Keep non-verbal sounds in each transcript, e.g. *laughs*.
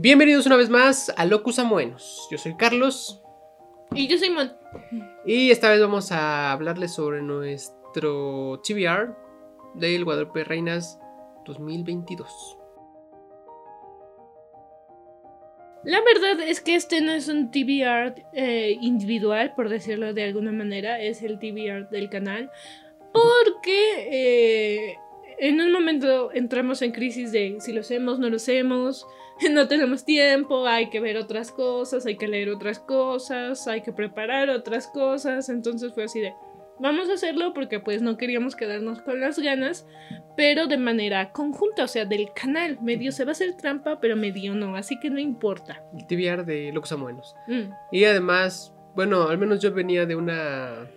Bienvenidos una vez más a Locus Amoenos. Yo soy Carlos. Y yo soy Mon. Y esta vez vamos a hablarles sobre nuestro TBR del Guadalupe Reinas 2022. La verdad es que este no es un TBR eh, individual, por decirlo de alguna manera, es el TBR del canal. Porque eh, en un momento entramos en crisis de si lo hacemos, no lo hacemos, *laughs* no tenemos tiempo, hay que ver otras cosas, hay que leer otras cosas, hay que preparar otras cosas. Entonces fue así de, vamos a hacerlo porque pues no queríamos quedarnos con las ganas, pero de manera conjunta, o sea, del canal. Medio se va a hacer trampa, pero medio no, así que no importa. El TBR de Locus Amoenos. Mm. Y además, bueno, al menos yo venía de una...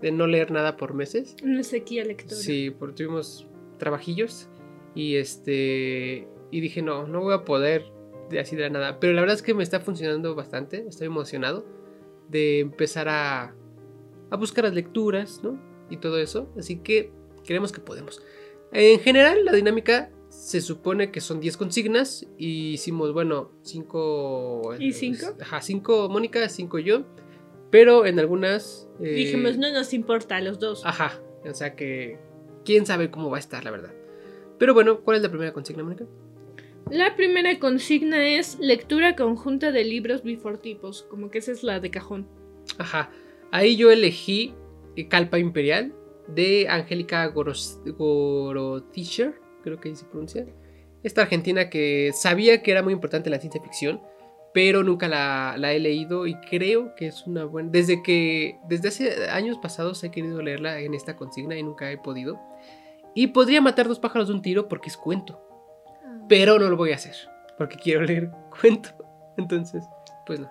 de no leer nada por meses. Una sequía lectora. Sí, porque tuvimos trabajillos y este y dije no, no voy a poder de así de la nada, pero la verdad es que me está funcionando bastante, estoy emocionado de empezar a a buscar las lecturas, ¿no? Y todo eso, así que creemos que podemos. En general, la dinámica se supone que son 10 consignas y hicimos, bueno, 5 ¿Y cinco? Ajá, 5 Mónica, 5 yo, pero en algunas eh, Dijimos, no nos importa a los dos. Ajá, o sea que quién sabe cómo va a estar, la verdad. Pero bueno, ¿cuál es la primera consigna, Mónica? La primera consigna es lectura conjunta de libros bifortipos, como que esa es la de cajón. Ajá, ahí yo elegí eh, Calpa Imperial de Angélica Gorotischer, creo que ahí se pronuncia. Esta argentina que sabía que era muy importante la ciencia ficción, pero nunca la, la he leído y creo que es una buena... Desde que, desde hace años pasados he querido leerla en esta consigna y nunca he podido. Y podría matar dos pájaros de un tiro porque es cuento. Pero no lo voy a hacer. Porque quiero leer *laughs* cuento. Entonces, pues no.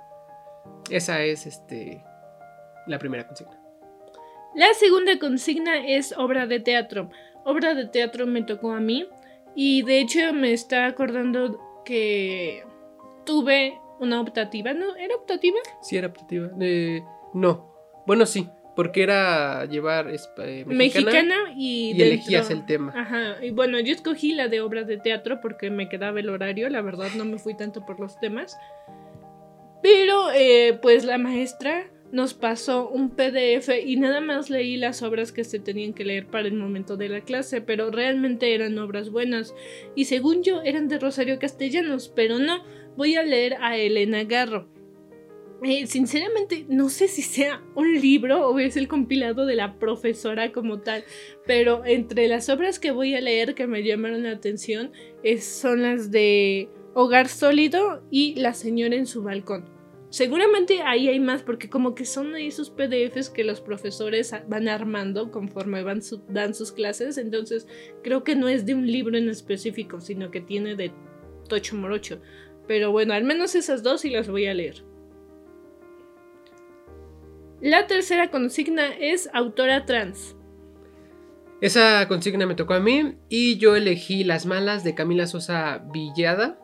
Esa es este. La primera consigna. La segunda consigna es obra de teatro. Obra de teatro me tocó a mí y de hecho me está acordando que tuve una optativa, ¿no? ¿Era optativa? Sí, era optativa. Eh, no. Bueno, sí. Porque era llevar eh, mexicana, Mexicana y, y dentro- elegías el tema. Ajá, y bueno, yo escogí la de obra de teatro porque me quedaba el horario, la verdad no me fui tanto por los temas. Pero eh, pues la maestra nos pasó un PDF y nada más leí las obras que se tenían que leer para el momento de la clase, pero realmente eran obras buenas y según yo eran de Rosario Castellanos, pero no, voy a leer a Elena Garro. Eh, sinceramente, no sé si sea un libro o es el compilado de la profesora como tal, pero entre las obras que voy a leer que me llamaron la atención son las de Hogar Sólido y La Señora en su balcón. Seguramente ahí hay más porque como que son ahí esos PDFs que los profesores van armando conforme van dan sus clases, entonces creo que no es de un libro en específico, sino que tiene de tocho morocho. Pero bueno, al menos esas dos y las voy a leer. La tercera consigna es autora trans. Esa consigna me tocó a mí y yo elegí Las Malas de Camila Sosa Villada.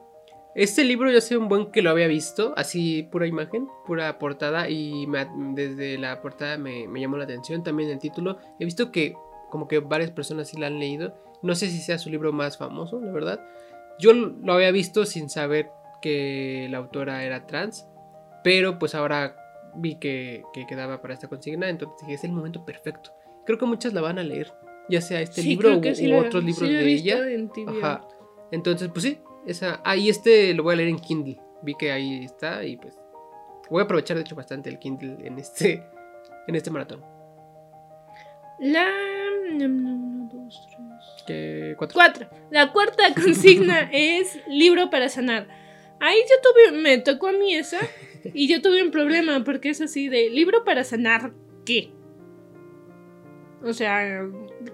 Este libro yo sé un buen que lo había visto, así pura imagen, pura portada y desde la portada me, me llamó la atención, también el título. He visto que como que varias personas sí la han leído, no sé si sea su libro más famoso, la verdad. Yo lo había visto sin saber que la autora era trans, pero pues ahora vi que, que quedaba para esta consigna, entonces dije, es el momento perfecto. Creo que muchas la van a leer, ya sea este Sí, libro u, sí u lo- otros sí libros he de ella. en. Ajá. Entonces, pues sí, esa. Ah, y este lo voy a leer en Kindle. Vi que ahí está y pues voy a aprovechar de hecho bastante el Kindle en este en este maratón. La... dos, tres, Que cuatro. Cuatro. La cuarta consigna *laughs* es libro para sanar. Ahí yo tuve, me tocó a mí esa y yo tuve un problema porque es así de libro para sanar qué. O sea,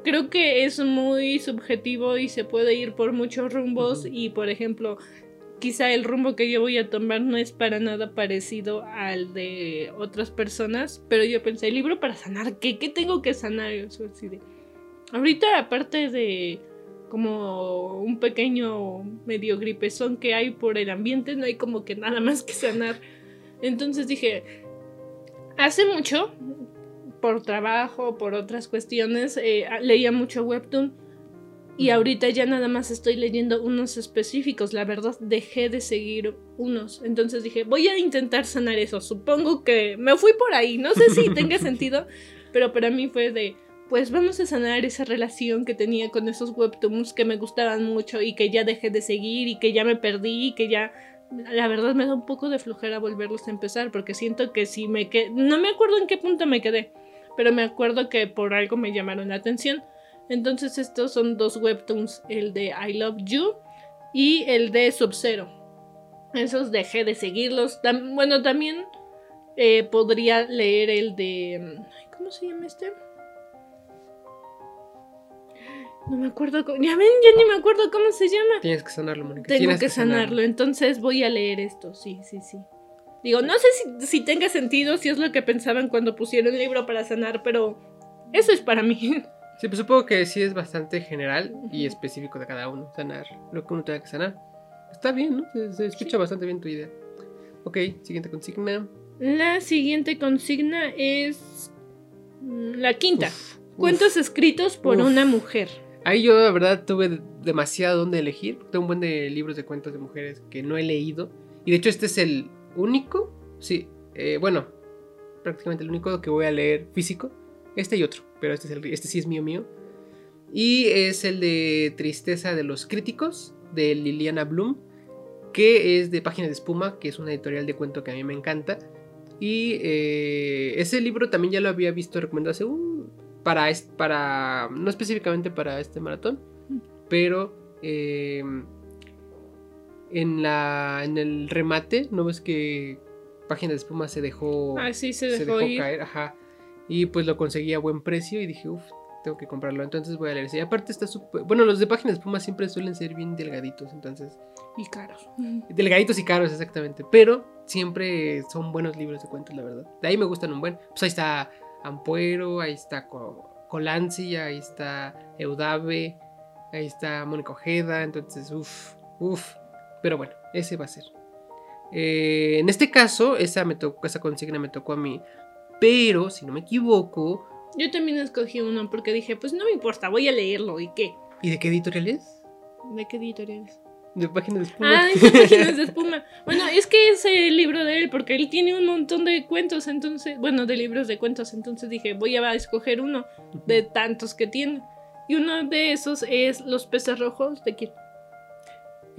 creo que es muy subjetivo y se puede ir por muchos rumbos y por ejemplo, quizá el rumbo que yo voy a tomar no es para nada parecido al de otras personas, pero yo pensé, libro para sanar qué, qué tengo que sanar, O sea, así de- Ahorita aparte de como un pequeño medio gripezón que hay por el ambiente, no hay como que nada más que sanar. Entonces dije, hace mucho, por trabajo, por otras cuestiones, eh, leía mucho webtoon Y ahorita ya nada más estoy leyendo unos específicos. La verdad, dejé de seguir unos. Entonces dije, voy a intentar sanar eso. Supongo que me fui por ahí. No sé si tenga *laughs* sentido, pero para mí fue de, pues vamos a sanar esa relación que tenía con esos webtoons que me gustaban mucho y que ya dejé de seguir y que ya me perdí y que ya la verdad me da un poco de flojera volverlos a empezar porque siento que si me quedé, no me acuerdo en qué punto me quedé, pero me acuerdo que por algo me llamaron la atención. Entonces estos son dos webtoons, el de I Love You y el de Sub-Zero. Esos dejé de seguirlos. bueno, también eh, podría leer el de... ¿Cómo se llama este? No me acuerdo. Ya ven, ya ni me acuerdo cómo se llama. Tienes que sanarlo, Mónica. Tengo que, sanarlo. Entonces voy a leer esto. Sí, sí, sí. Digo, no sé si, si, tenga sentido, si es lo que pensaban cuando pusieron el libro para sanar, pero eso es para mí. *laughs* Sí, pues supongo que sí es bastante general y específico de cada uno. Sanar lo que uno tenga que sanar. Está bien, ¿no? Se, escucha bastante bien tu idea. Ok, siguiente consigna. La siguiente consigna es mm, la quinta. Cuentos escritos por una mujer. Ahí yo, la verdad, tuve demasiado donde elegir. Tengo un buen de libros de cuentos de mujeres que no he leído. Y de hecho, este es el único. Sí, eh, bueno, prácticamente el único que voy a leer físico. Este y otro, pero este, es el, este sí es mío mío. Y es el de Tristeza de los Críticos, de Liliana Bloom, que es de Páginas de Espuma, que es una editorial de cuento que a mí me encanta. Y eh, ese libro también ya lo había visto recomendado hace un para, para no específicamente para este maratón, pero eh, en, la, en el remate, ¿no ves que Página de Espuma se dejó, ah, sí, se dejó, caer? Ajá. Y pues lo conseguí a buen precio y dije, uff, tengo que comprarlo. Entonces voy a leer ese. Y aparte está súper... Bueno, los de Página de Espuma siempre suelen ser bien delgaditos, entonces... Y caros. Delgaditos y caros, exactamente. Pero siempre son buenos libros de cuentos, la verdad. De ahí me gustan un buen. Pues ahí está Ampuero, ahí está Colanzi, ahí está Eudave, ahí está Mónica Ojeda, entonces, uff, uff. Pero bueno, ese va a ser. Eh, en este caso, esa, me tocó, esa consigna me tocó a mí, pero si no me equivoco... Yo también escogí uno porque dije, pues no me importa, voy a leerlo, ¿y qué? ¿Y de qué editorial es? ¿De qué editorial es? De páginas de espuma. Ah, de páginas de espuma. Bueno, es que es el libro de él, porque él tiene un montón de cuentos, entonces, bueno, de libros de cuentos, entonces dije, voy a escoger uno de tantos que tiene. Y uno de esos es Los peces rojos de quién?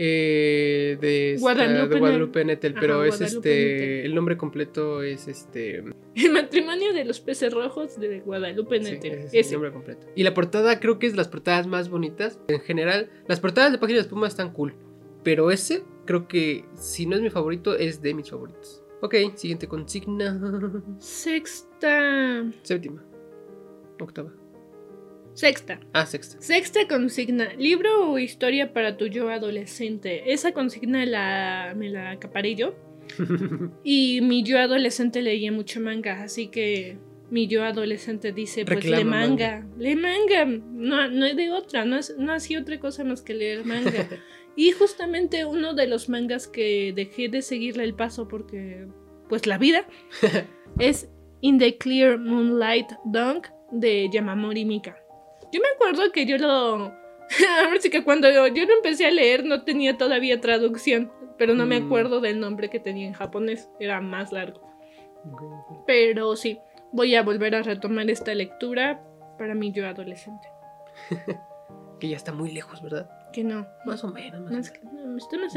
Eh, de, Guadalupe, de Guadalupe Nettel, pero es este. El nombre completo es este. El matrimonio de los peces rojos de Guadalupe Nettel. es el nombre completo. Y la portada creo que es de las portadas más bonitas. En general, las portadas de Páginas de Espuma están cool. Pero ese, creo que si no es mi favorito, es de mis favoritos. Ok, siguiente consigna. Sexta. Séptima. Octava. Sexta. Ah, sexta. Sexta consigna. Libro o historia para tu yo adolescente. Esa consigna la, me la acaparé yo. *laughs* y mi yo adolescente leía mucho manga, así que mi yo adolescente dice, pues le manga, le manga. No, no hay de otra, no, no hacía otra cosa más que leer manga. *laughs* y justamente uno de los mangas que dejé de seguirle el paso porque, pues la vida, *laughs* es In the Clear Moonlight Dunk de Yamamori Mika. Yo me acuerdo que yo lo. *laughs* Ahora sí que cuando yo, lo empecé a leer no tenía todavía traducción, pero no me mm. acuerdo del nombre que tenía en japonés, era más largo. Pero sí, voy a volver a retomar esta lectura para mí yo adolescente. *laughs* que ya está muy lejos, ¿verdad? Que no. Más o menos. Más,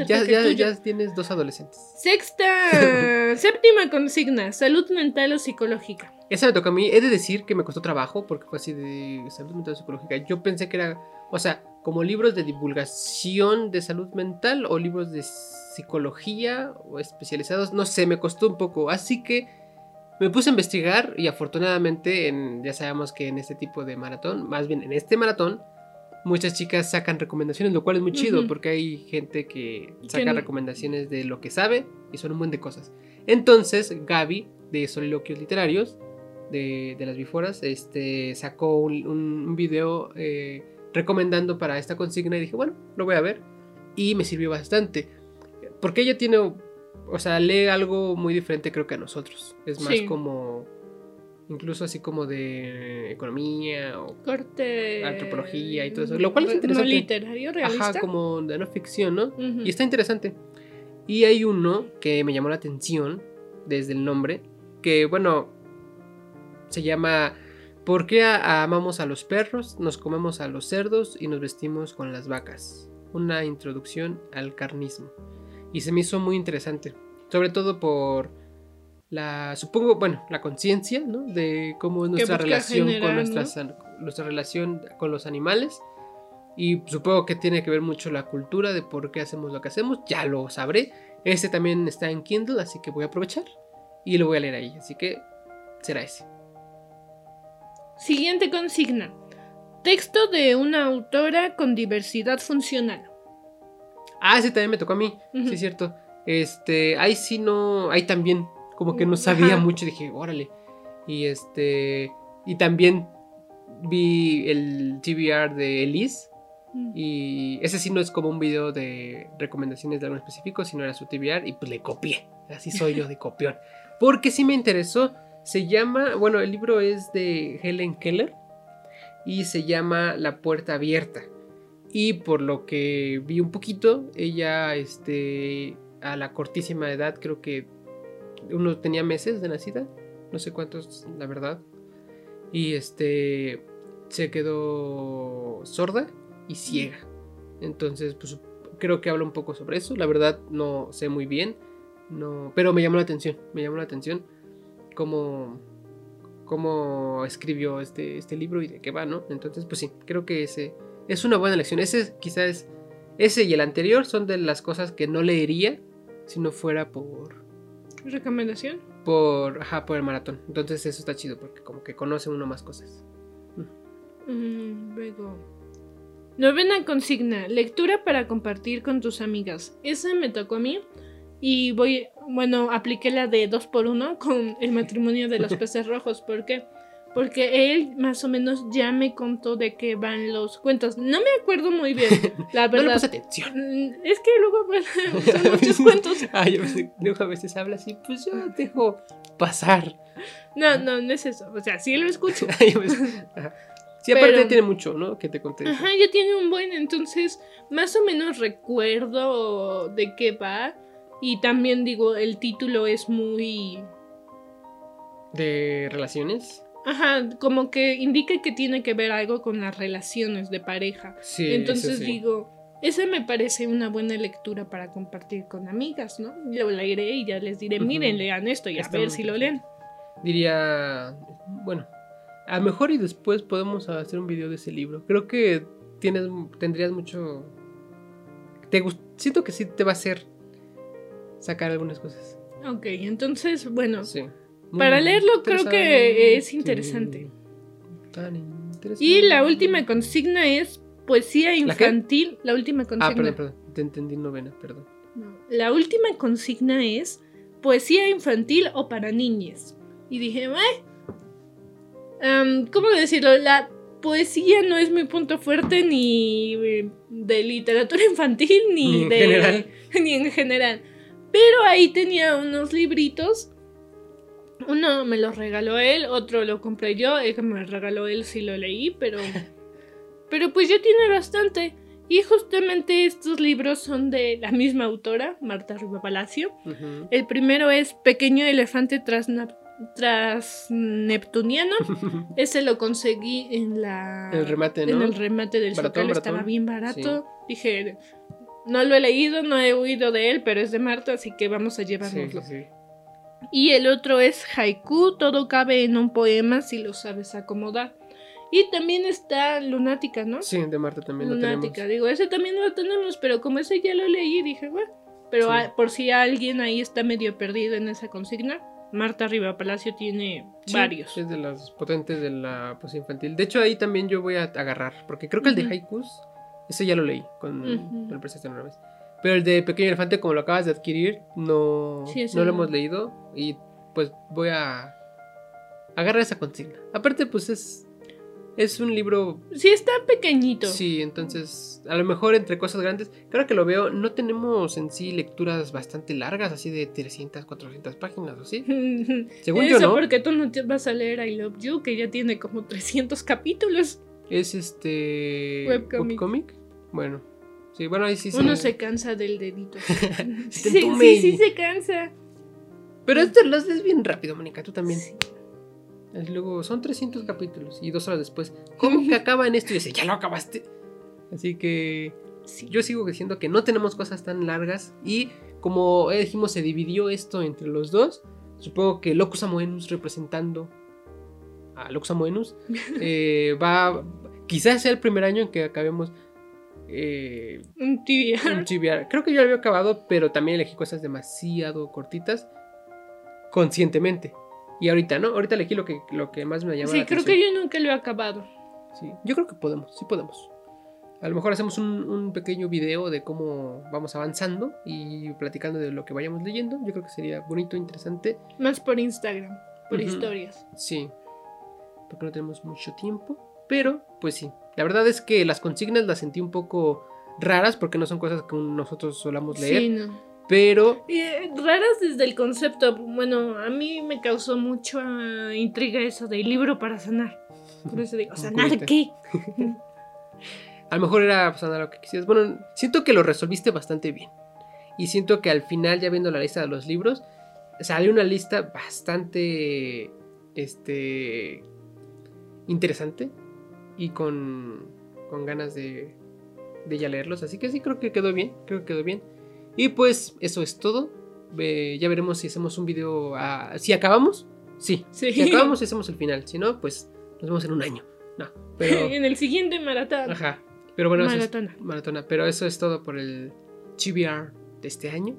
ya, ya, ya tienes dos adolescentes. Sexta, *laughs* séptima consigna, salud mental o psicológica. Esa me toca a mí. He de decir que me costó trabajo porque fue así de salud mental o psicológica. Yo pensé que era, o sea, como libros de divulgación de salud mental o libros de psicología o especializados. No sé, me costó un poco. Así que me puse a investigar y afortunadamente en, ya sabemos que en este tipo de maratón, más bien en este maratón, muchas chicas sacan recomendaciones, lo cual es muy chido porque hay gente que saca recomendaciones de lo que sabe y son un buen de cosas. Entonces, Gaby, de Soliloquios Literarios, de, las Biforas, este, sacó un, video eh, recomendando para esta consigna y dije, bueno, lo voy a ver. Y me sirvió bastante. Porque ella tiene, o sea, lee algo muy diferente creo que a nosotros. Es más como incluso así como de economía o Corte. antropología y todo eso, lo cual es No interesante. literario, realista. Ajá, como de no ficción, ¿no? Y está interesante. Y hay uno que me llamó la atención desde el nombre, que bueno, se llama ¿Por qué amamos a los perros, nos comemos a los cerdos y nos vestimos con las vacas? Una introducción al carnismo. Y se me hizo muy interesante, sobre todo por la, supongo, bueno, la conciencia, ¿no? De cómo es nuestra relación generar, con ¿no? nuestras, an- nuestra relación con los animales. Y supongo que tiene que ver mucho la cultura de por qué hacemos lo que hacemos. Ya lo sabré. Este también está en Kindle, así que voy a aprovechar. Y lo voy a leer ahí. Así que será ese. Siguiente consigna. Texto de una autora con diversidad funcional. Ah, ese también me tocó a mí. Sí, es cierto. Este, ahí sí no. Ahí también. Como que no sabía Ajá. mucho. Dije, órale. Y este. Y también vi el TBR de Elise. Y ese sí no es como un video de recomendaciones de algo específico, sino era su TBR y pues le copié. Así soy yo de copión. Porque sí me interesó. Se llama, bueno, el libro es de Helen Keller y se llama La puerta abierta. Y por lo que vi un poquito, ella, este, a la cortísima edad, creo que uno tenía meses de nacida, no sé cuántos, la verdad. Y este, se quedó sorda y ciega. Entonces, pues creo que habla un poco sobre eso. La verdad no sé muy bien, no, pero me llamó la atención, me llamó la atención cómo, cómo escribió este, este libro y de qué va, ¿no? Entonces, pues sí, creo que ese es una buena lección. Ese quizás ese y el anterior son de las cosas que no leería si no fuera por ¿Recomendación? por ajá, por el maratón. Entonces, eso está chido porque como que conoce uno más cosas. Mm, luego. Novena consigna. Lectura para compartir con tus amigas. Esa me tocó a mí. Y voy, bueno, apliqué la de 2 por 1 con el matrimonio de los *laughs* peces rojos. ¿Por qué? Porque él más o menos ya me contó de qué van los cuentos. No me acuerdo muy bien, la *laughs* No le verdad. puse atención. Mm, es que luego son *laughs* muchos cuentos. *laughs* Ah, yo luego a veces habla así, pues yo dejo pasar. No, no, no es eso. O sea, sí lo escucho. Yo. Sí, aparte Pero- tiene mucho, ¿no? Que te conté. Ajá, ya tiene un buen, entonces más o menos recuerdo de qué va. Y también digo, el título es muy... De relaciones. Ajá, como que indica que tiene que ver algo con las relaciones de pareja. Sí. entonces sí. digo, esa me parece una buena lectura para compartir con amigas, ¿no? Lo leeré y ya les diré, miren, lean esto y a Está ver si lo leen. Diría, bueno, a lo mejor y después podemos hacer un video de ese libro. Creo que tienes, tendrías mucho... Te gust- Siento que sí te va a hacer sacar algunas cosas. Ok, entonces, bueno, Sí. Para leerlo creo que es interesante. Tan interesante. Y la última consigna es poesía infantil. La, última consigna. Ah, perdón, perdón. Te entendí novena, perdón. No, La última consigna es poesía infantil o para niñes. Y dije, "Ay, am, ¿cómo decirlo? La poesía no es mi punto fuerte ni eh, de literatura *laughs* infantil ni, Ni en de general. *laughs* ni en general. Pero ahí tenía unos libritos. Uno me lo regaló él, otro lo compré yo. El que me regaló él sí lo leí, pero. *laughs* pero pues ya tiene bastante. Y justamente estos libros son de la misma autora, Marta Riva Palacio. El primero es Pequeño Elefante Transneptuniano. *laughs* Ese lo conseguí en la. El remate, En ¿no? el remate del Baratón, Zócalo, baratón. estaba bien barato. Dije, no lo he leído, no he oído de él, pero es de Marta, así que vamos a llevárnoslo. sí, sí. Y el otro es Haiku, todo cabe en un poema si lo sabes acomodar. Y también está Lunática, ¿no? Sí, de Marta también lo Lunática, tenemos. digo, ese también lo tenemos, pero como ese ya lo leí, dije, bueno. Pero Sí. por si alguien ahí está medio perdido en esa consigna, Marta Riva Palacio tiene Sí, varios. Es de las potentes de la poesía infantil. De hecho, ahí también yo voy a agarrar. Porque creo que el de Ujú. haikus, ese ya lo leí con Ujú. el prestación una vez. Pero el de Pequeño Elefante, como lo acabas de adquirir, no, Sí, no lo hemos leído. Y pues voy a agarrar esa consigna. Aparte, pues es. Es un libro. Sí, está pequeñito. Sí, entonces, a lo mejor entre cosas grandes, claro que lo veo, no tenemos en sí lecturas bastante largas, así de 300, 400 páginas o así. *laughs* Según Eso yo, ¿no? porque tú no te vas a leer I Love You, que ya tiene como 300 capítulos. Es este. Webcomic. webcomic. Bueno, sí, bueno, ahí sí Uno se cansa del dedito. *laughs* *laughs* Sí, sí, sí se cansa. Pero esto lo haces bien rápido, Mónica, tú también. Sí. Y luego son 300 capítulos y dos horas después, ¿cómo que *laughs* acaba en esto? Y dice, ya lo acabaste. Así que Sí. yo sigo diciendo que no tenemos cosas tan largas y como dijimos se dividió esto entre los dos. Supongo que Locus Amoenus representando a Locus Amoenus eh, va quizás sea el primer año en que acabemos eh, Un tibia. un chiviar. Creo que yo lo había acabado, pero también elegí cosas demasiado cortitas conscientemente. Y ahorita, ¿no? Ahorita elegí lo que, lo que más me llama Sí, la creo atención. que yo nunca lo he acabado. Sí, yo creo que podemos, sí podemos. A lo mejor hacemos un, un pequeño video de cómo vamos avanzando y platicando de lo que vayamos leyendo. Yo creo que sería bonito, interesante. Más por Instagram, por historias. Sí, porque no tenemos mucho tiempo. Pero, pues sí, la verdad es que las consignas las sentí un poco raras porque no son cosas que nosotros solamos leer. Sí, no. Pero eh, raras desde el concepto. Bueno, a mí me causó mucha intriga eso del libro para sanar. Por eso digo, *laughs* ¿sanar qué? *laughs* A lo mejor era pasando lo que quisieras. Bueno, siento que lo resolviste bastante bien. Y siento que al final, ya viendo la lista de los libros, sale una lista bastante. Este. interesante. Y con. con ganas de. de ya leerlos. Así que sí, creo que quedó bien. Creo que quedó bien. Y pues, eso es todo. Ve- ya veremos si hacemos un video. a- si acabamos. Sí. Sí. Si acabamos, hacemos el final. Si no, pues nos vemos en un año. No. Pero. *laughs* en el siguiente maratón. Ajá. Pero bueno, eso es- Maratona. maratona. Pero eso es todo por el GBR de este año.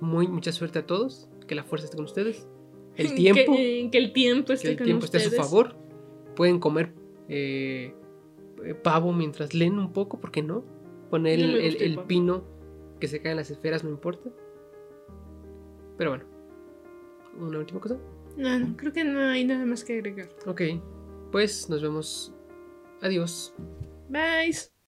Muy, mucha suerte a todos. Que la fuerza esté con ustedes. El *laughs* tiempo. Que, eh, que el tiempo Que esté el con tiempo esté a su favor. Pueden comer eh, eh, pavo mientras leen un poco, ¿por qué no? Poner el, el- pino que se cae en las esferas, no importa. Pero bueno. Una última cosa. No, no, creo que no hay nada más que agregar. Ok. Pues nos vemos. Adiós. Bye.